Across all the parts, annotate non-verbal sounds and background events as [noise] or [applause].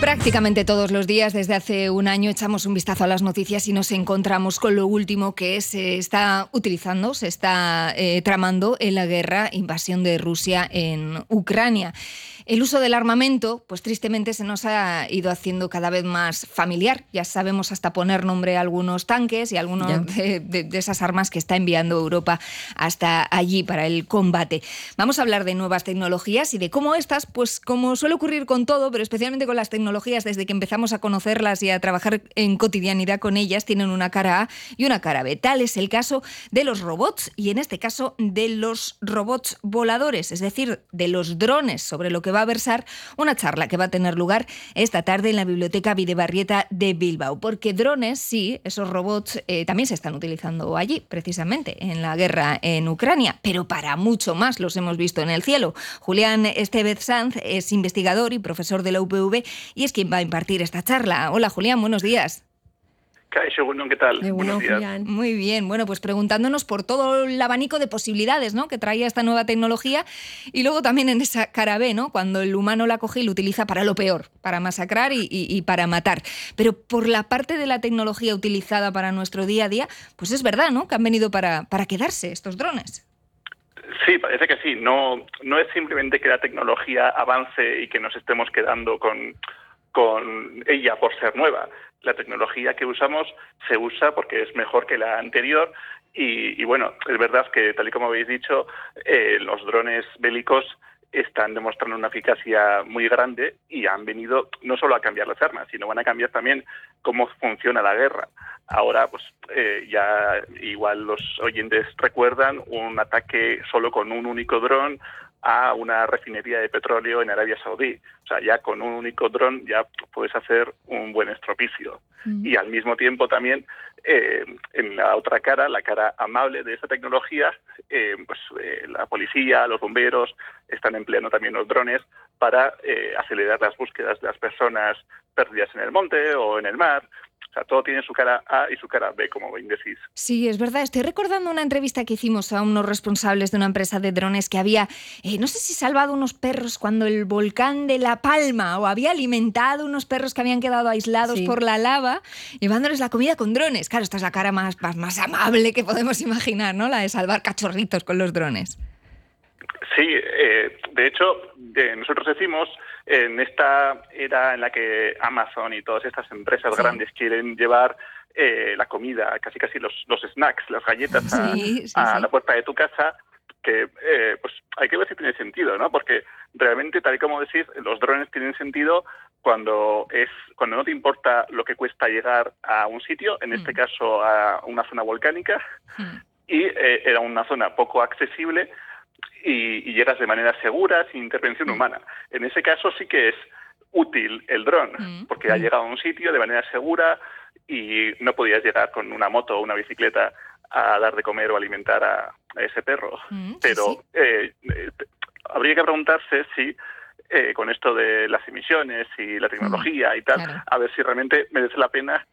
Prácticamente todos los días desde hace un año echamos un vistazo a las noticias y nos encontramos con lo último que se está utilizando, se está eh, tramando en la guerra invasión de Rusia en Ucrania. El uso del armamento, pues tristemente se nos ha ido haciendo cada vez más familiar. Ya sabemos hasta poner nombre a algunos tanques y algunas de, de, esas armas que está enviando Europa hasta allí para el combate. Vamos a hablar de nuevas tecnologías y de cómo estas, pues como suele ocurrir con todo, pero especialmente con las tecnologías, desde que empezamos a conocerlas y a trabajar en cotidianidad con ellas, tienen una cara A y una cara B. Tal es el caso de los robots y en este caso de los robots voladores, es decir, de los drones, sobre lo que va a versar una charla que va a tener lugar esta tarde en la Biblioteca Videbarrieta de Bilbao. Porque drones, sí, esos robots eh, también se están utilizando allí, precisamente, en la guerra en Ucrania, pero para mucho más los hemos visto en el cielo. Julián Estevez Sanz es investigador y profesor de la UPV y es quien va a impartir esta charla. Hola Julián, buenos días. ¿Qué tal? Muy bien, bueno, pues preguntándonos por todo el abanico de posibilidades ¿no? que traía esta nueva tecnología y luego también en esa cara B, ¿no? cuando el humano la coge y lo utiliza para lo peor, para masacrar y, para matar. Pero por la parte de la tecnología utilizada para nuestro día a día, pues es verdad ¿no? que han venido para, para quedarse estos drones. Sí, parece que sí. No, no es simplemente que la tecnología avance y que nos estemos quedando con, con ella por ser nueva la tecnología que usamos se usa porque es mejor que la anterior y, bueno, es verdad que tal y como habéis dicho, eh, los drones bélicos están demostrando una eficacia muy grande y han venido no solo a cambiar las armas, sino van a cambiar también cómo funciona la guerra. Ahora, pues eh, ya igual los oyentes recuerdan un ataque solo con un único dron a una refinería de petróleo en Arabia Saudí. O sea, ya con un único dron ya puedes hacer un buen estropicio. Y al mismo tiempo también, eh, en la otra cara, la cara amable de esa tecnología, eh, pues eh, la policía, los bomberos están empleando también los drones para acelerar las búsquedas de las personas perdidas en el monte o en el mar todo tiene su cara A y su cara B, como bien decís. Sí, es verdad. Estoy recordando una entrevista que hicimos a unos responsables de una empresa de drones que había, eh, no sé si salvado unos perros cuando el volcán de La Palma o había alimentado unos perros que habían quedado aislados por la lava, llevándoles la comida con drones. Claro, esta es la cara más, más, amable que podemos imaginar, ¿no? La de salvar cachorritos con los drones. Sí, eh, de hecho, nosotros decimos en esta era en la que Amazon y todas estas empresas grandes quieren llevar eh, la comida, casi casi los, los snacks, las galletas a, la puerta de tu casa, que eh, pues hay que ver si tiene sentido, ¿no? Porque realmente, tal y como decís, los drones tienen sentido cuando es cuando no te importa lo que cuesta llegar a un sitio, en este mm. caso a una zona volcánica, mm. y eh, era una zona poco accesible y, llegas de manera segura, sin intervención mm. humana. En ese caso sí que es útil el dron, mm. porque ha mm. llegado a un sitio de manera segura y no podías llegar con una moto o una bicicleta a dar de comer o alimentar a, ese perro. Pero eh, eh, habría que preguntarse si eh, con esto de las emisiones y la tecnología y tal, a ver si realmente merece la pena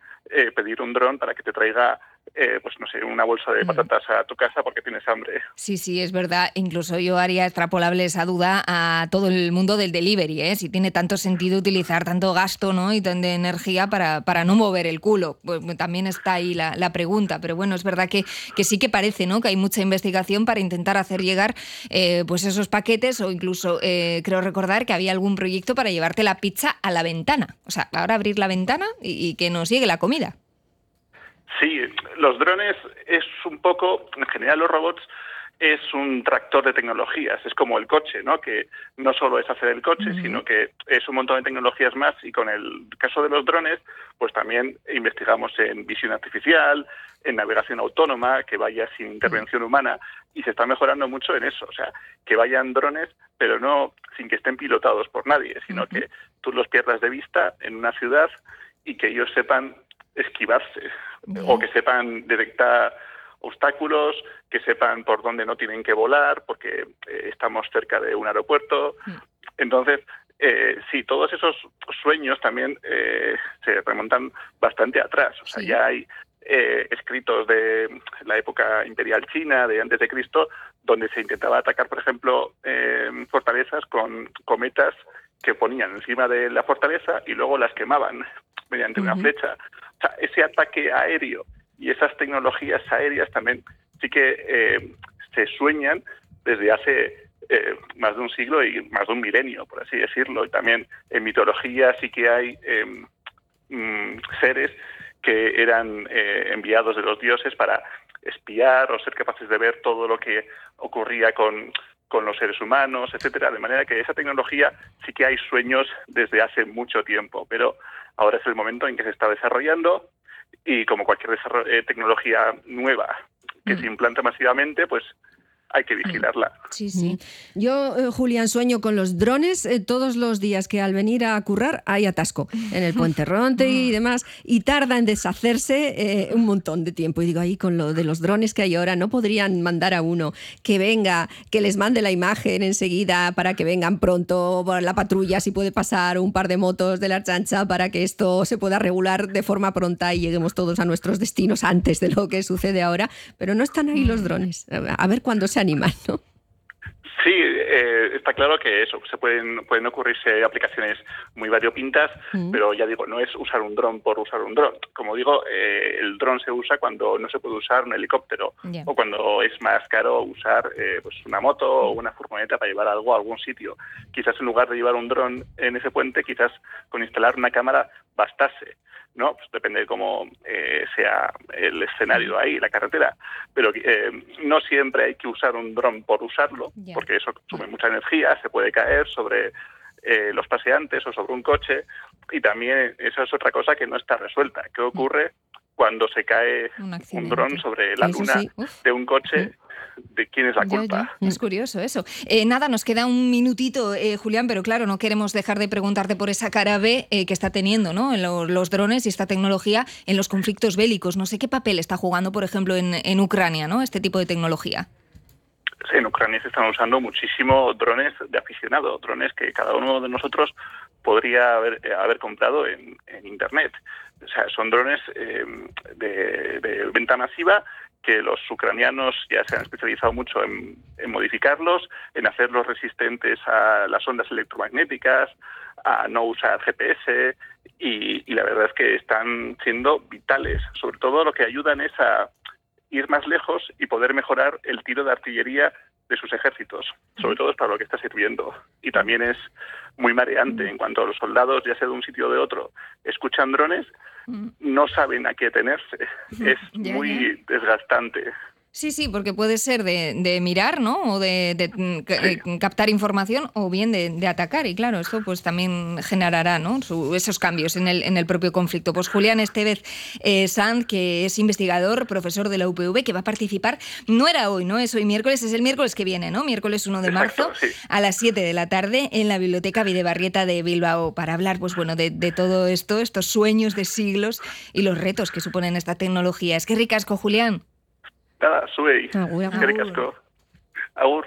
pedir un dron para que te traiga eh, pues no sé, una bolsa de mm. patatas a tu casa porque tienes hambre. Sí, sí, es verdad. Incluso yo haría extrapolable esa duda a todo el mundo del delivery, ¿eh? si tiene tanto sentido utilizar tanto gasto ¿no? y tanta energía para, para no mover el culo. Pues, también está ahí la, pregunta, pero bueno, es verdad que, que, sí que parece ¿no? que hay mucha investigación para intentar hacer llegar eh, pues esos paquetes o incluso eh, creo recordar que había algún proyecto para llevarte la pizza a la ventana. O sea, ahora abrir la ventana y que nos llegue la comida. Sí, los drones es un poco, en general los robots es un tractor de tecnologías, es como el coche, ¿no? Que no solo es hacer el coche, sino que es un montón de tecnologías más y con el caso de los drones, pues también investigamos en visión artificial, en navegación autónoma, que vaya sin intervención humana y se está mejorando mucho en eso, o sea, que vayan drones, pero no sin que estén pilotados por nadie, sino que tú los pierdas de vista en una ciudad y que ellos sepan esquivarse o que sepan detectar obstáculos, que sepan por dónde no tienen que volar porque eh, estamos cerca de un aeropuerto. Mm. Entonces, eh, sí, todos esos sueños también eh, se remontan bastante atrás. O sea, ya hay eh, escritos de la época imperial china, de antes de Cristo, donde se intentaba atacar, por ejemplo, fortalezas con cometas que ponían encima de la fortaleza y luego las quemaban mediante una flecha. O sea, ese ataque aéreo y esas tecnologías aéreas también sí que eh, se sueñan desde hace eh, más de un siglo y más de un milenio, por así decirlo. Y también en mitología sí que hay mm, seres que eran eh, enviados de los dioses para espiar o ser capaces de ver todo lo que ocurría con, con los seres humanos, etcétera, de manera que esa tecnología sí que hay sueños desde hace mucho tiempo, pero ahora es el momento en que se está desarrollando y como cualquier eh, tecnología nueva que mm. se implanta masivamente, pues hay que vigilarla. Sí, sí. Yo, eh, Julián, sueño con los drones eh, todos los días que al venir a currar hay atasco en el puente Ronte y [laughs] demás y tarda en deshacerse eh, un montón de tiempo. Y digo, ahí con lo de los drones que hay ahora, ¿no podrían mandar a uno que venga, que les mande la imagen enseguida para que vengan pronto por la patrulla, si puede pasar un par de motos de la chancha para que esto se pueda regular de forma pronta y lleguemos todos a nuestros destinos antes de lo que sucede ahora? Pero no están ahí los mm. drones. A ver cuándo se animal, ¿no? Sí, eh, está claro que eso, se pueden, pueden ocurrirse aplicaciones muy variopintas, mm. pero ya digo, no es usar un dron por usar un dron. Como digo, eh, el dron se usa cuando no se puede usar un helicóptero o cuando es más caro usar eh, pues una moto o una furgoneta para llevar algo a algún sitio. Quizás en lugar de llevar un dron en ese puente, quizás con instalar una cámara bastase. ¿no? Pues depende de cómo eh, sea el escenario ahí, la carretera. Pero eh, no siempre hay que usar un dron por usarlo, porque eso consume mucha energía, se puede caer sobre eh, los paseantes o sobre un coche. Y también esa es otra cosa que no está resuelta. ¿Qué ocurre cuando se cae un, dron sobre la luna de un coche? de quién es la culpa. Es curioso eso. Eh, nada, nos queda un minutito, eh, Julián, pero claro, no queremos dejar de preguntarte por esa cara B eh, que está teniendo ¿no? en los drones y esta tecnología en los conflictos bélicos. No sé qué papel está jugando, por ejemplo, en, en Ucrania, ¿no? este tipo de tecnología. En Ucrania se están usando muchísimo drones de aficionado, drones que cada uno de nosotros podría haber, haber comprado en, Internet. O sea, son drones de, de, venta masiva que los ucranianos ya se han especializado mucho en, modificarlos, en hacerlos resistentes a las ondas electromagnéticas, a no usar GPS y, la verdad es que están siendo vitales. Sobre todo lo que ayudan es a ir más lejos y poder mejorar el tiro de artillería de sus ejércitos. Sobre todo es para lo que está sirviendo. Y también es muy mareante en cuanto a los soldados, ya sea de un sitio o de otro, escuchan drones, no saben a qué tenerse. Es muy desgastante. Sí, sí, porque puede ser de, mirar, ¿no? O de, mm, eh, captar información o bien de, atacar. Y claro, esto pues también generará ¿no? esos cambios en el, en el propio conflicto. Pues Julián Estevez eh, Sanz, que es investigador, profesor de la UPV, que va a participar, no era hoy, ¿no? Es hoy miércoles, es el miércoles que viene, ¿no? Miércoles 1 de marzo a las 7 de la tarde en la Biblioteca Videbarrieta de Bilbao para hablar, pues bueno, de, todo esto, estos sueños de siglos y los retos que suponen esta tecnología. Es que ricasco, Julián. Nada, zuei. Agur. Agur.